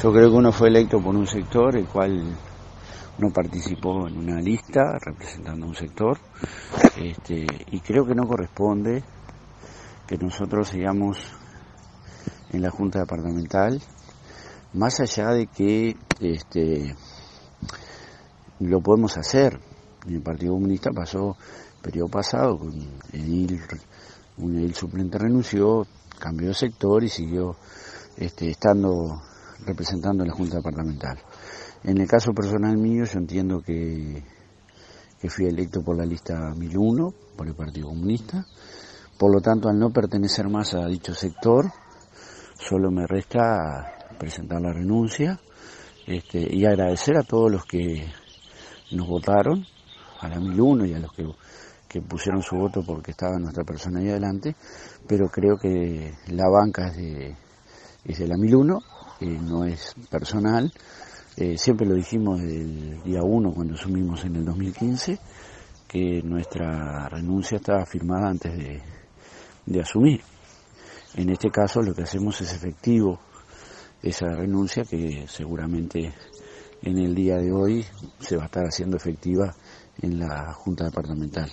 Yo creo que uno fue electo por un sector, el cual no participó en una lista representando un sector, este, y creo que no corresponde que nosotros sigamos en la Junta Departamental, más allá de que este, lo podemos hacer. El Partido Comunista pasó, periodo pasado, con edil, un edil suplente renunció, cambió de sector y siguió este, estando representando en la Junta Departamental. En el caso personal mío, yo entiendo que, que fui electo por la lista 1001, por el Partido Comunista. Por lo tanto, al no pertenecer más a dicho sector, solo me resta presentar la renuncia este, y agradecer a todos los que nos votaron, a la 1001 y a los que, que pusieron su voto porque estaba nuestra persona ahí adelante, pero creo que la banca es de, es de la 1001, eh, no es personal, eh, siempre lo dijimos el día 1 cuando asumimos en el 2015, que nuestra renuncia estaba firmada antes de, de asumir. En este caso lo que hacemos es efectivo esa renuncia que seguramente en el día de hoy se va a estar haciendo efectiva en la Junta Departamental.